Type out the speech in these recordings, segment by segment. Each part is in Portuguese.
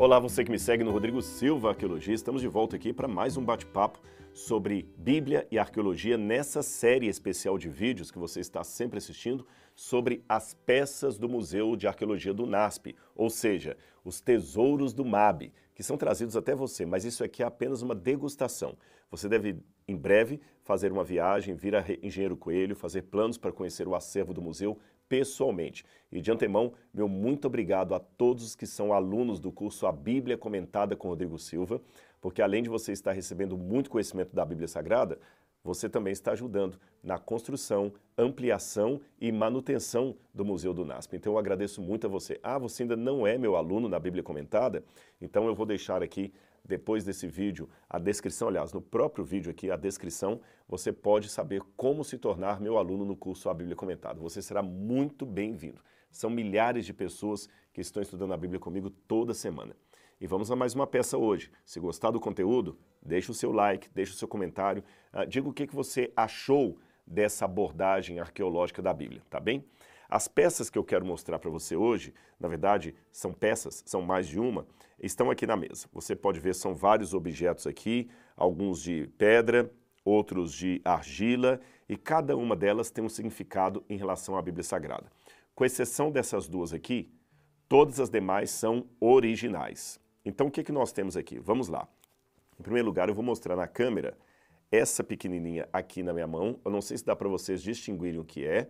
Olá, você que me segue no Rodrigo Silva Arqueologia. Estamos de volta aqui para mais um bate-papo sobre Bíblia e arqueologia nessa série especial de vídeos que você está sempre assistindo sobre as peças do Museu de Arqueologia do NASP, ou seja, os tesouros do MAB, que são trazidos até você, mas isso aqui é apenas uma degustação. Você deve, em breve, fazer uma viagem, vir a Engenheiro Coelho, fazer planos para conhecer o acervo do museu, pessoalmente. E de antemão, meu muito obrigado a todos que são alunos do curso A Bíblia Comentada com Rodrigo Silva, porque além de você estar recebendo muito conhecimento da Bíblia Sagrada, você também está ajudando na construção, ampliação e manutenção do Museu do NASP. Então eu agradeço muito a você. Ah, você ainda não é meu aluno na Bíblia Comentada? Então eu vou deixar aqui depois desse vídeo, a descrição, aliás, no próprio vídeo aqui, a descrição, você pode saber como se tornar meu aluno no curso A Bíblia Comentada. Você será muito bem-vindo. São milhares de pessoas que estão estudando a Bíblia comigo toda semana. E vamos a mais uma peça hoje. Se gostar do conteúdo, deixe o seu like, deixe o seu comentário, uh, diga o que você achou dessa abordagem arqueológica da Bíblia, tá bem? As peças que eu quero mostrar para você hoje, na verdade, são peças, são mais de uma, estão aqui na mesa. Você pode ver, são vários objetos aqui, alguns de pedra, outros de argila, e cada uma delas tem um significado em relação à Bíblia Sagrada. Com exceção dessas duas aqui, todas as demais são originais. Então, o que, que nós temos aqui? Vamos lá. Em primeiro lugar, eu vou mostrar na câmera essa pequenininha aqui na minha mão. Eu não sei se dá para vocês distinguirem o que é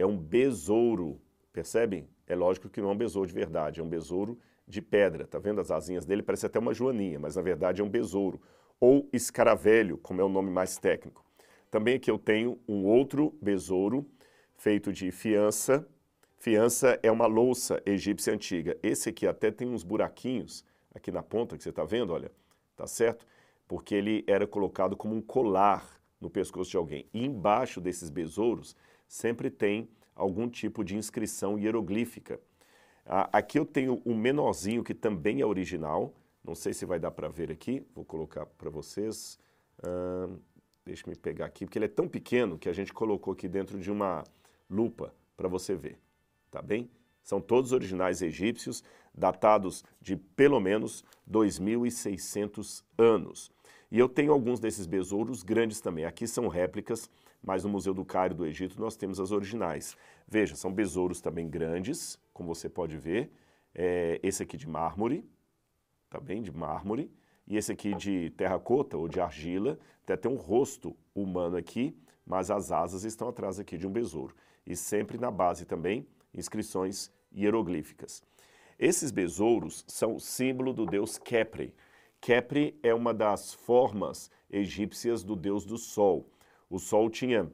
é um besouro, percebem? É lógico que não é um besouro de verdade, é um besouro de pedra, tá vendo as asinhas dele? Parece até uma joaninha, mas na verdade é um besouro, ou escaravelho, como é o nome mais técnico. Também aqui eu tenho um outro besouro feito de fiança. Fiança é uma louça egípcia antiga. Esse aqui até tem uns buraquinhos aqui na ponta que você está vendo, olha, tá certo? Porque ele era colocado como um colar no pescoço de alguém. E embaixo desses besouros sempre tem algum tipo de inscrição hieroglífica. aqui eu tenho um menorzinho que também é original, não sei se vai dar para ver aqui, vou colocar para vocês. Uh, deixa me pegar aqui, porque ele é tão pequeno que a gente colocou aqui dentro de uma lupa para você ver, tá bem? São todos originais egípcios, datados de pelo menos 2.600 anos. E eu tenho alguns desses besouros grandes também. Aqui são réplicas, mas no Museu do Cairo do Egito nós temos as originais. Veja, são besouros também grandes, como você pode ver. É, esse aqui de mármore, tá bem? De mármore. E esse aqui de terracota ou de argila, até tem um rosto humano aqui, mas as asas estão atrás aqui de um besouro. E sempre na base também, inscrições hieroglíficas. Esses besouros são símbolo do deus Kepri, Kepri é uma das formas egípcias do deus do sol. O sol tinha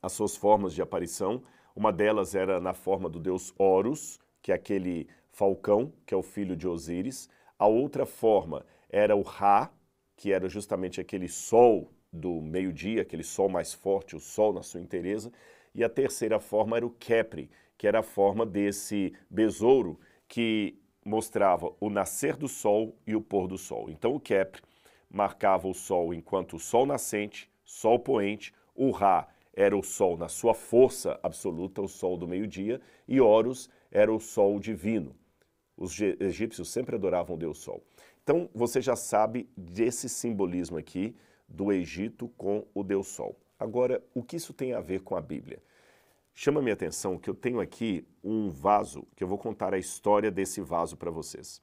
as suas formas de aparição, uma delas era na forma do deus Horus, que é aquele falcão, que é o filho de Osíris. A outra forma era o Ra, que era justamente aquele sol do meio-dia, aquele sol mais forte, o sol na sua inteireza. E a terceira forma era o Kepri, que era a forma desse besouro que mostrava o nascer do sol e o pôr do sol. Então o Kepler marcava o sol enquanto o sol nascente, sol poente, o Ra era o sol na sua força absoluta, o sol do meio-dia, e Horus era o sol divino. Os egípcios sempre adoravam o Deus Sol. Então você já sabe desse simbolismo aqui do Egito com o Deus Sol. Agora, o que isso tem a ver com a Bíblia? Chama minha atenção que eu tenho aqui um vaso, que eu vou contar a história desse vaso para vocês.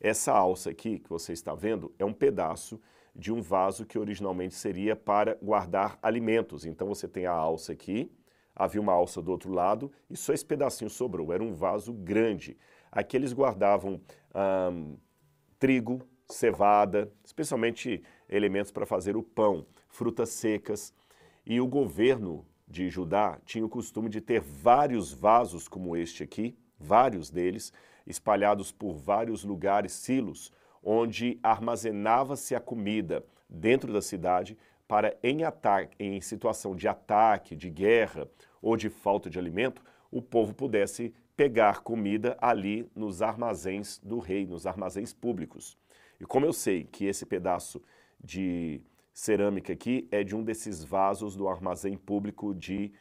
Essa alça aqui que você está vendo é um pedaço de um vaso que originalmente seria para guardar alimentos. Então você tem a alça aqui, havia uma alça do outro lado e só esse pedacinho sobrou. Era um vaso grande. Aqui eles guardavam hum, trigo, cevada, especialmente elementos para fazer o pão, frutas secas. E o governo de Judá tinha o costume de ter vários vasos como este aqui, vários deles, espalhados por vários lugares, silos, onde armazenava-se a comida dentro da cidade para, em, ataque, em situação de ataque, de guerra ou de falta de alimento, o povo pudesse pegar comida ali nos armazéns do rei, nos armazéns públicos. E como eu sei que esse pedaço de cerâmica aqui é de um desses vasos do armazém público de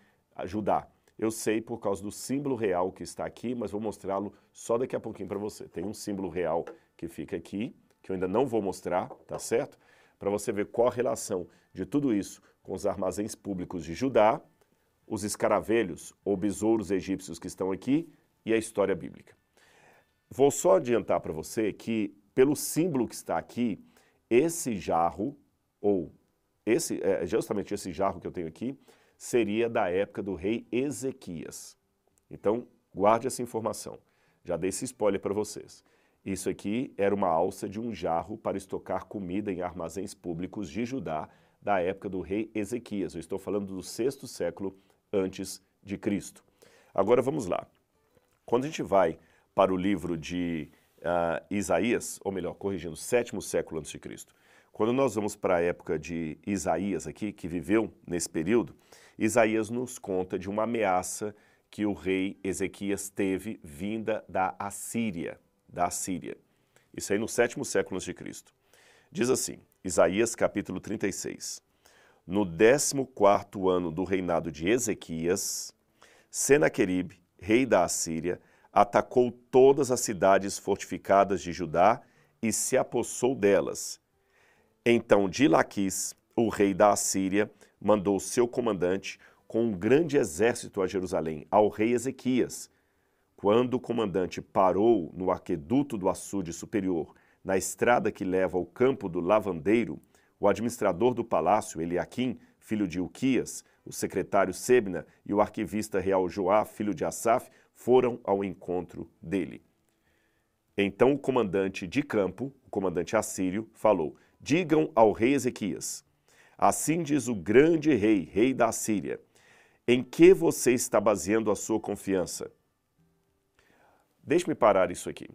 Judá. Eu sei por causa do símbolo real que está aqui, mas vou mostrá-lo só daqui a pouquinho para você. Tem um símbolo real que fica aqui, que eu ainda não vou mostrar, tá certo? Para você ver qual a relação de tudo isso com os armazéns públicos de Judá, os escaravelhos ou besouros egípcios que estão aqui e a história bíblica. Vou só adiantar para você que, pelo símbolo que está aqui, esse jarro, ou esse, é, justamente esse jarro que eu tenho aqui, seria da época do rei Ezequias. Então, guarde essa informação. Já dei esse spoiler para vocês. Isso aqui era uma alça de um jarro para estocar comida em armazéns públicos de Judá da época do rei Ezequias. Eu estou falando do sexto século antes de Cristo. Agora vamos lá. Quando a gente vai para o livro de uh, Isaías, ou melhor, corrigindo, sétimo século antes de Cristo, quando nós vamos para a época de Isaías aqui, que viveu nesse período, Isaías nos conta de uma ameaça que o rei Ezequias teve vinda da Assíria, da Assíria. Isso aí no sétimo século antes de Cristo. Diz assim, Isaías capítulo 36. No 14 ano do reinado de Ezequias, Senaqueribe, rei da Assíria, atacou todas as cidades fortificadas de Judá e se apossou delas. Então Dilaquis, o rei da Assíria, mandou seu comandante com um grande exército a Jerusalém, ao rei Ezequias. Quando o comandante parou no aqueduto do açude superior, na estrada que leva ao campo do lavandeiro, o administrador do palácio, Eliaquim, filho de Uquias, o secretário Sebna e o arquivista real Joá, filho de Asaf, foram ao encontro dele. Então o comandante de campo, o comandante assírio, falou: Digam ao rei Ezequias: Assim diz o grande rei, rei da Assíria: Em que você está baseando a sua confiança? Deixe-me parar isso aqui.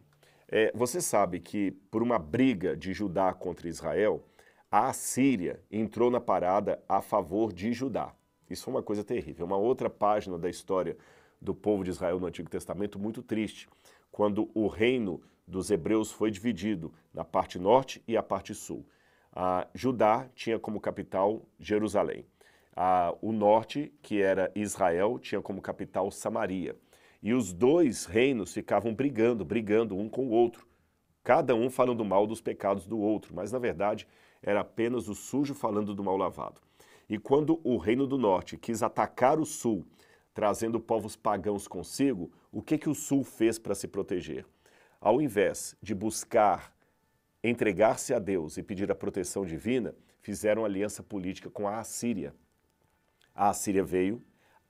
É, você sabe que por uma briga de Judá contra Israel, a Assíria entrou na parada a favor de Judá. Isso foi uma coisa terrível. Uma outra página da história do povo de Israel no Antigo Testamento muito triste, quando o reino dos hebreus foi dividido na parte norte e a parte sul. A Judá tinha como capital Jerusalém. A, o norte, que era Israel, tinha como capital Samaria. E os dois reinos ficavam brigando, brigando um com o outro, cada um falando mal dos pecados do outro, mas na verdade era apenas o sujo falando do mal lavado. E quando o reino do norte quis atacar o sul, trazendo povos pagãos consigo, o que, que o sul fez para se proteger? Ao invés de buscar entregar-se a Deus e pedir a proteção divina, fizeram aliança política com a Assíria. A Assíria veio,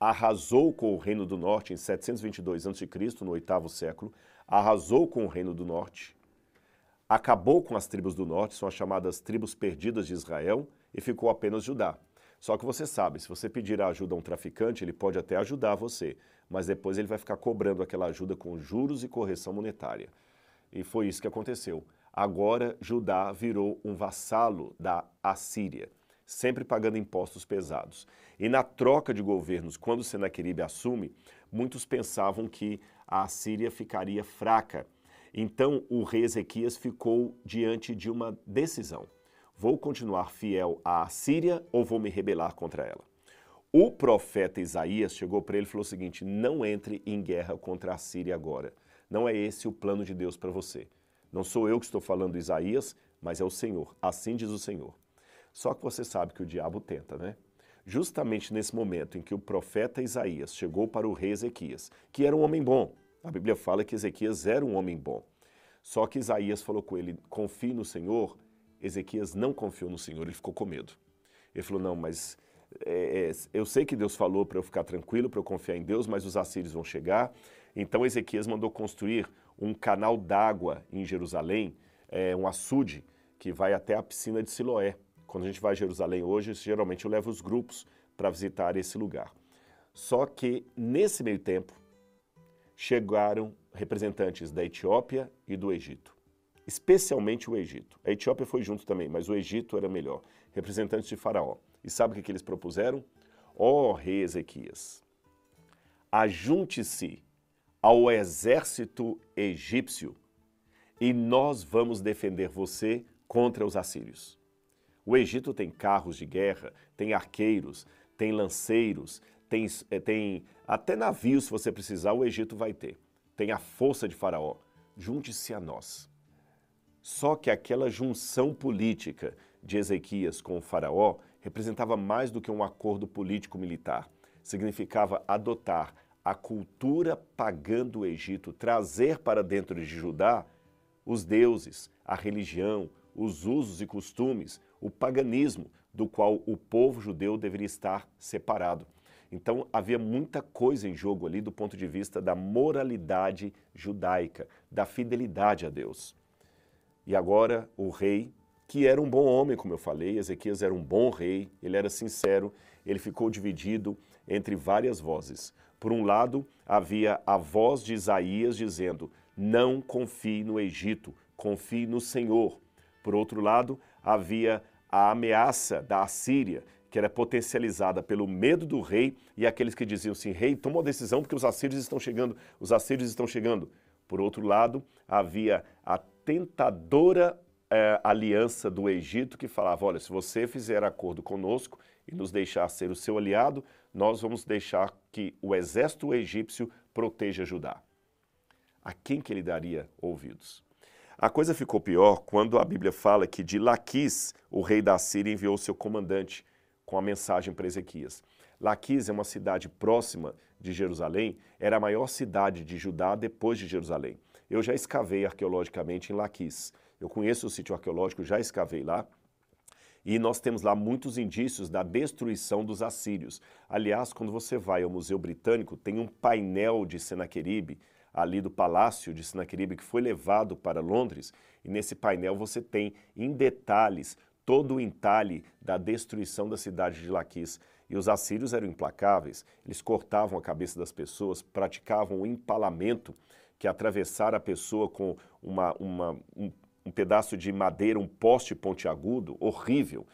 arrasou com o reino do norte em 722 a.C., no oitavo século, arrasou com o reino do norte, acabou com as tribos do norte, são as chamadas tribos perdidas de Israel, e ficou apenas Judá. Só que você sabe, se você pedir ajuda a um traficante, ele pode até ajudar você, mas depois ele vai ficar cobrando aquela ajuda com juros e correção monetária. E foi isso que aconteceu. Agora Judá virou um vassalo da Assíria, sempre pagando impostos pesados. E na troca de governos, quando Senaqueribe assume, muitos pensavam que a Assíria ficaria fraca então o rei Ezequias ficou diante de uma decisão: vou continuar fiel à Síria ou vou me rebelar contra ela? O profeta Isaías chegou para ele e falou o seguinte: não entre em guerra contra a Síria agora. Não é esse o plano de Deus para você. Não sou eu que estou falando Isaías, mas é o Senhor. Assim diz o Senhor. Só que você sabe que o diabo tenta, né? Justamente nesse momento em que o profeta Isaías chegou para o rei Ezequias, que era um homem bom, a Bíblia fala que Ezequias era um homem bom. Só que Isaías falou com ele: confie no Senhor. Ezequias não confiou no Senhor, ele ficou com medo. Ele falou: não, mas é, é, eu sei que Deus falou para eu ficar tranquilo, para eu confiar em Deus, mas os assírios vão chegar. Então Ezequias mandou construir um canal d'água em Jerusalém, é, um açude, que vai até a piscina de Siloé. Quando a gente vai a Jerusalém hoje, geralmente eu levo os grupos para visitar esse lugar. Só que nesse meio tempo, chegaram representantes da Etiópia e do Egito, especialmente o Egito. A Etiópia foi junto também, mas o Egito era melhor. Representantes de Faraó. E sabe o que, eles propuseram? Ó oh, rei Ezequias, ajunte-se ao exército egípcio e nós vamos defender você contra os assírios. O Egito tem carros de guerra, tem arqueiros, tem lanceiros, tem, eh, tem até navios, se você precisar, o Egito vai ter. Tem a força de Faraó. Junte-se a nós. Só que aquela junção política de Ezequias com o faraó representava mais do que um acordo político-militar. Significava adotar a cultura pagã do Egito, trazer para dentro de Judá os deuses, a religião, os usos e costumes, o paganismo do qual o povo judeu deveria estar separado. Então havia muita coisa em jogo ali do ponto de vista da moralidade judaica, da fidelidade a Deus. E agora o rei, que era um bom homem, como eu falei, Ezequias era um bom rei, ele era sincero, ele ficou dividido entre várias vozes. Por um lado, havia a voz de Isaías dizendo: Não confie no Egito, confie no Senhor. Por outro lado, havia a ameaça da Assíria, que era potencializada pelo medo do rei e aqueles que diziam assim: Rei, toma uma decisão porque os assírios estão chegando, os assírios estão chegando. Por outro lado, havia a tentadora é, aliança do Egito que falava: olha, se você fizer acordo conosco e nos deixar ser o seu aliado, nós vamos deixar que o exército egípcio proteja Judá. A quem que ele daria ouvidos? A coisa ficou pior quando a Bíblia fala que de Laquis, o rei da Síria enviou seu comandante com a mensagem para Ezequias. Laquis é uma cidade próxima de Jerusalém, era a maior cidade de Judá depois de Jerusalém. Eu já escavei arqueologicamente em Laquis. Eu conheço o sítio arqueológico, já escavei lá. E nós temos lá muitos indícios da destruição dos assírios. Aliás, quando você vai ao Museu Britânico, tem um painel de Senaqueribe, ali do Palácio de Senaqueribe, que foi levado para Londres, e nesse painel você tem em detalhes todo o entalhe da destruição da cidade de Laquis. E os assírios eram implacáveis, eles cortavam a cabeça das pessoas, praticavam o empalamento, que é atravessar a pessoa com uma, uma, um, um pedaço de madeira, um poste pontiagudo, horrível.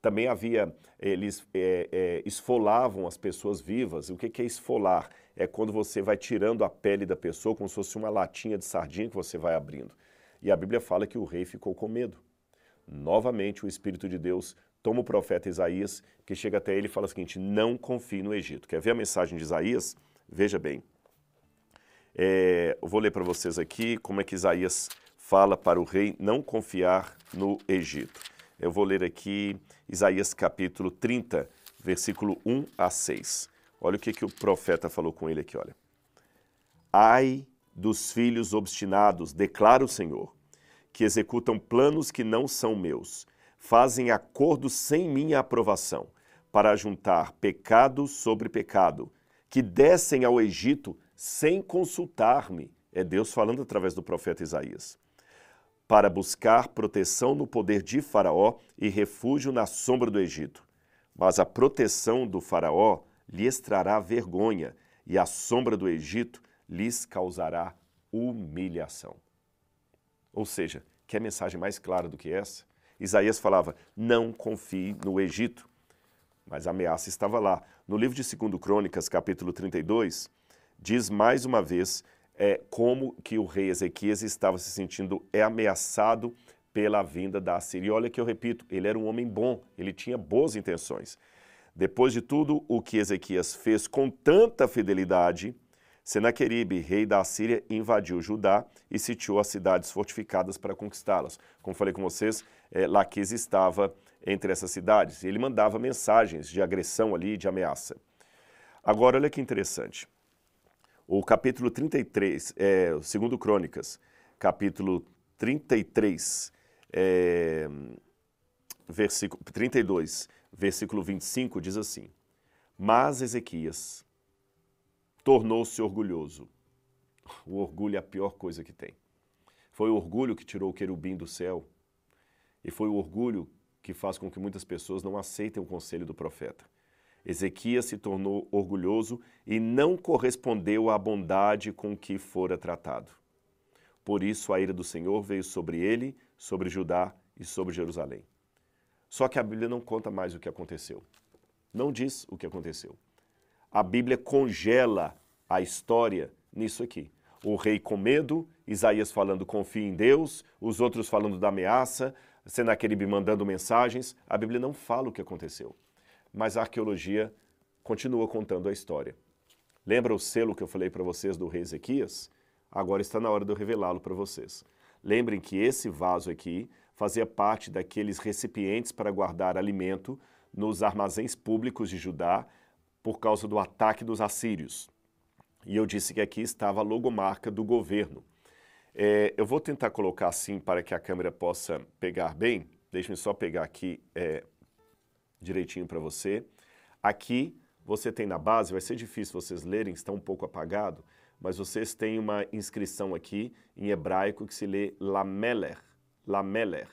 Também havia, eles é, é, esfolavam as pessoas vivas. O que, que é esfolar? É quando você vai tirando a pele da pessoa, como se fosse uma latinha de sardinha que você vai abrindo. E a Bíblia fala que o rei ficou com medo. Novamente, o Espírito de Deus toma o profeta Isaías, que chega até ele e fala o seguinte: não confie no Egito. Quer ver a mensagem de Isaías? Veja bem. É, vou ler para vocês aqui como é que Isaías fala para o rei não confiar no Egito. Eu vou ler aqui Isaías capítulo 30, versículo 1 a 6. Olha o que, que o profeta falou com ele aqui, olha. Ai dos filhos obstinados, declara o Senhor, que executam planos que não são meus, fazem acordos sem minha aprovação, para juntar pecado sobre pecado, que descem ao Egito sem consultar-me. É Deus falando através do profeta Isaías. Para buscar proteção no poder de Faraó e refúgio na sombra do Egito. Mas a proteção do Faraó lhes trará vergonha, e a sombra do Egito lhes causará humilhação. Ou seja, quer mensagem mais clara do que essa? Isaías falava: não confie no Egito. Mas a ameaça estava lá. No livro de 2 Crônicas, capítulo 32, diz mais uma vez é, como que o rei Ezequias estava se sentindo ameaçado pela vinda da Assíria. E olha que eu repito, ele era um homem bom, ele tinha boas intenções. Depois de tudo o que Ezequias fez com tanta fidelidade, Senaqueribe, rei da Assíria, invadiu Judá e sitiou as cidades fortificadas para conquistá-las. Como falei com vocês, é, Laquis estava entre essas cidades e ele mandava mensagens de agressão ali, de ameaça. Agora, olha que interessante. O capítulo 33, é, segundo Crônicas, capítulo 33, é, versículo 32, versículo 25, diz assim: Mas Ezequias tornou-se orgulhoso. O orgulho é a pior coisa que tem. Foi o orgulho que tirou o querubim do céu. E foi o orgulho que faz com que muitas pessoas não aceitem o conselho do profeta. Ezequias se tornou orgulhoso e não correspondeu à bondade com que fora tratado. Por isso a ira do Senhor veio sobre ele, sobre Judá e sobre Jerusalém. Só que a Bíblia não conta mais o que aconteceu. Não diz o que aconteceu. A Bíblia congela a história nisso aqui. O rei com medo, Isaías falando confia em Deus, os outros falando da ameaça, Senaqueribe mandando mensagens. A Bíblia não fala o que aconteceu. Mas a arqueologia continua contando a história. Lembra o selo que eu falei para vocês do rei Ezequias? Agora está na hora de eu revelá-lo para vocês. Lembrem que esse vaso aqui fazia parte daqueles recipientes para guardar alimento nos armazéns públicos de Judá por causa do ataque dos assírios. E eu disse que aqui estava a logomarca do governo. É, eu vou tentar colocar assim para que a câmera possa pegar bem. Deixe-me só pegar aqui é, direitinho para você. Aqui você tem na base, vai ser difícil vocês lerem, está um pouco apagado, mas vocês têm uma inscrição aqui em hebraico que se lê Lameler. Lameler.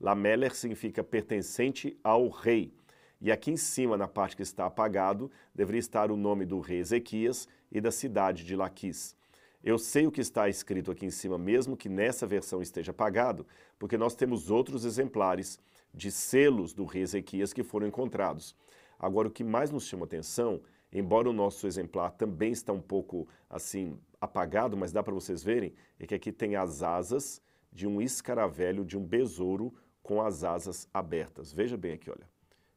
Lameler significa pertencente ao rei. E aqui em cima, na parte que está apagado, deveria estar o nome do rei Ezequias e da cidade de Laquis. Eu sei o que está escrito aqui em cima, mesmo que nessa versão esteja apagado, porque nós temos outros exemplares de selos do rei Ezequias que foram encontrados. Agora, o que mais nos chama atenção, embora o nosso exemplar também está um pouco assim apagado, mas dá para vocês verem, é que aqui tem as asas de um escaravelho, de um besouro com as asas abertas. Veja bem aqui, olha.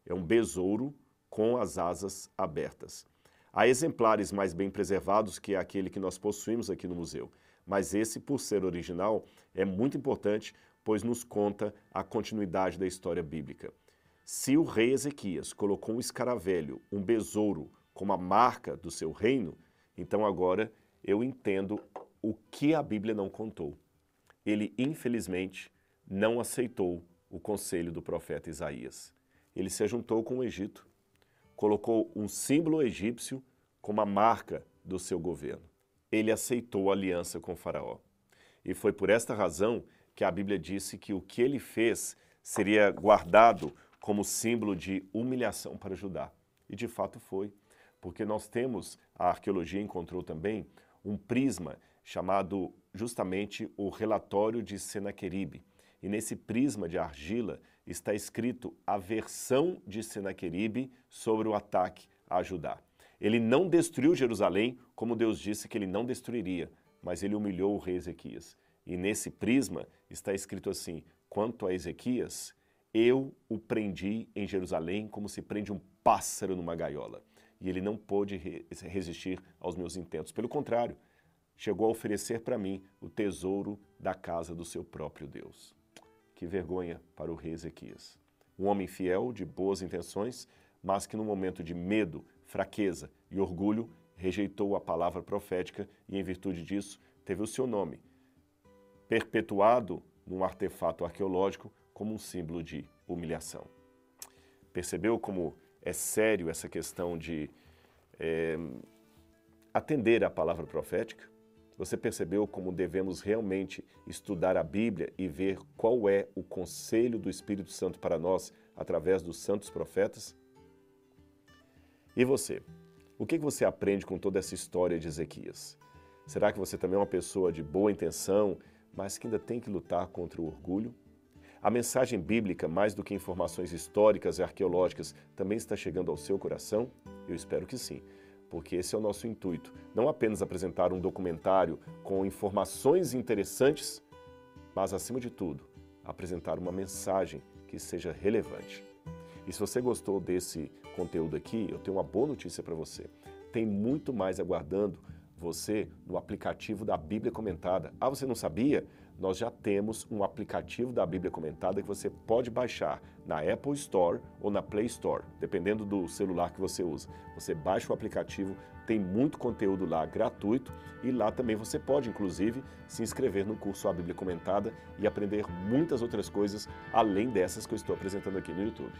É um besouro com as asas abertas. Há exemplares mais bem preservados que aquele que nós possuímos aqui no museu, mas esse, por ser original, é muito importante, pois nos conta a continuidade da história bíblica. Se o rei Ezequias colocou um escaravelho, um besouro, como a marca do seu reino, então agora eu entendo o que a Bíblia não contou. Ele, infelizmente, não aceitou o conselho do profeta Isaías. Ele se juntou com o Egito, colocou um símbolo egípcio como a marca do seu governo. Ele aceitou a aliança com Faraó. E foi por esta razão que a Bíblia disse que o que ele fez seria guardado como símbolo de humilhação para Judá. E de fato foi, porque nós temos, a arqueologia encontrou também, um prisma chamado justamente o relatório de Senaqueribe. E nesse prisma de argila está escrito a versão de Senaqueribe sobre o ataque a Judá. Ele não destruiu Jerusalém como Deus disse que ele não destruiria, mas ele humilhou o rei Ezequias. E nesse prisma está escrito assim: quanto a Ezequias, eu o prendi em Jerusalém como se prende um pássaro numa gaiola. E ele não pôde resistir aos meus intentos. Pelo contrário, chegou a oferecer para mim o tesouro da casa do seu próprio Deus. Que vergonha para o rei Ezequias. Um homem fiel, de boas intenções, mas que no momento de medo, fraqueza e orgulho rejeitou a palavra profética e, em virtude disso, teve o seu nome perpetuado num artefato arqueológico como um símbolo de humilhação. Percebeu como é sério essa questão de é, atender à palavra profética? Você percebeu como devemos realmente estudar a Bíblia e ver qual é o conselho do Espírito Santo para nós através dos santos profetas? E você? O que você aprende com toda essa história de Ezequias? Será que você também é uma pessoa de boa intenção, mas que ainda tem que lutar contra o orgulho? A mensagem bíblica, mais do que informações históricas e arqueológicas, também está chegando ao seu coração? Eu espero que sim porque esse é o nosso intuito. Não apenas apresentar um documentário com informações interessantes, mas, acima de tudo, apresentar uma mensagem que seja relevante. E se você gostou desse conteúdo aqui, eu tenho uma boa notícia para você. Tem muito mais aguardando você no aplicativo da Bíblia Comentada. Ah, você não sabia? nós já temos um aplicativo da Bíblia Comentada que você pode baixar na Apple Store ou na Play Store, dependendo do celular que você usa. Você baixa o aplicativo, tem muito conteúdo lá gratuito e lá também você pode, inclusive, se inscrever no curso A Bíblia Comentada e aprender muitas outras coisas além dessas que eu estou apresentando aqui no YouTube.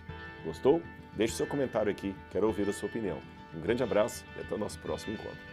Gostou? Deixe seu comentário aqui, quero ouvir a sua opinião. Um grande abraço e até o nosso próximo encontro.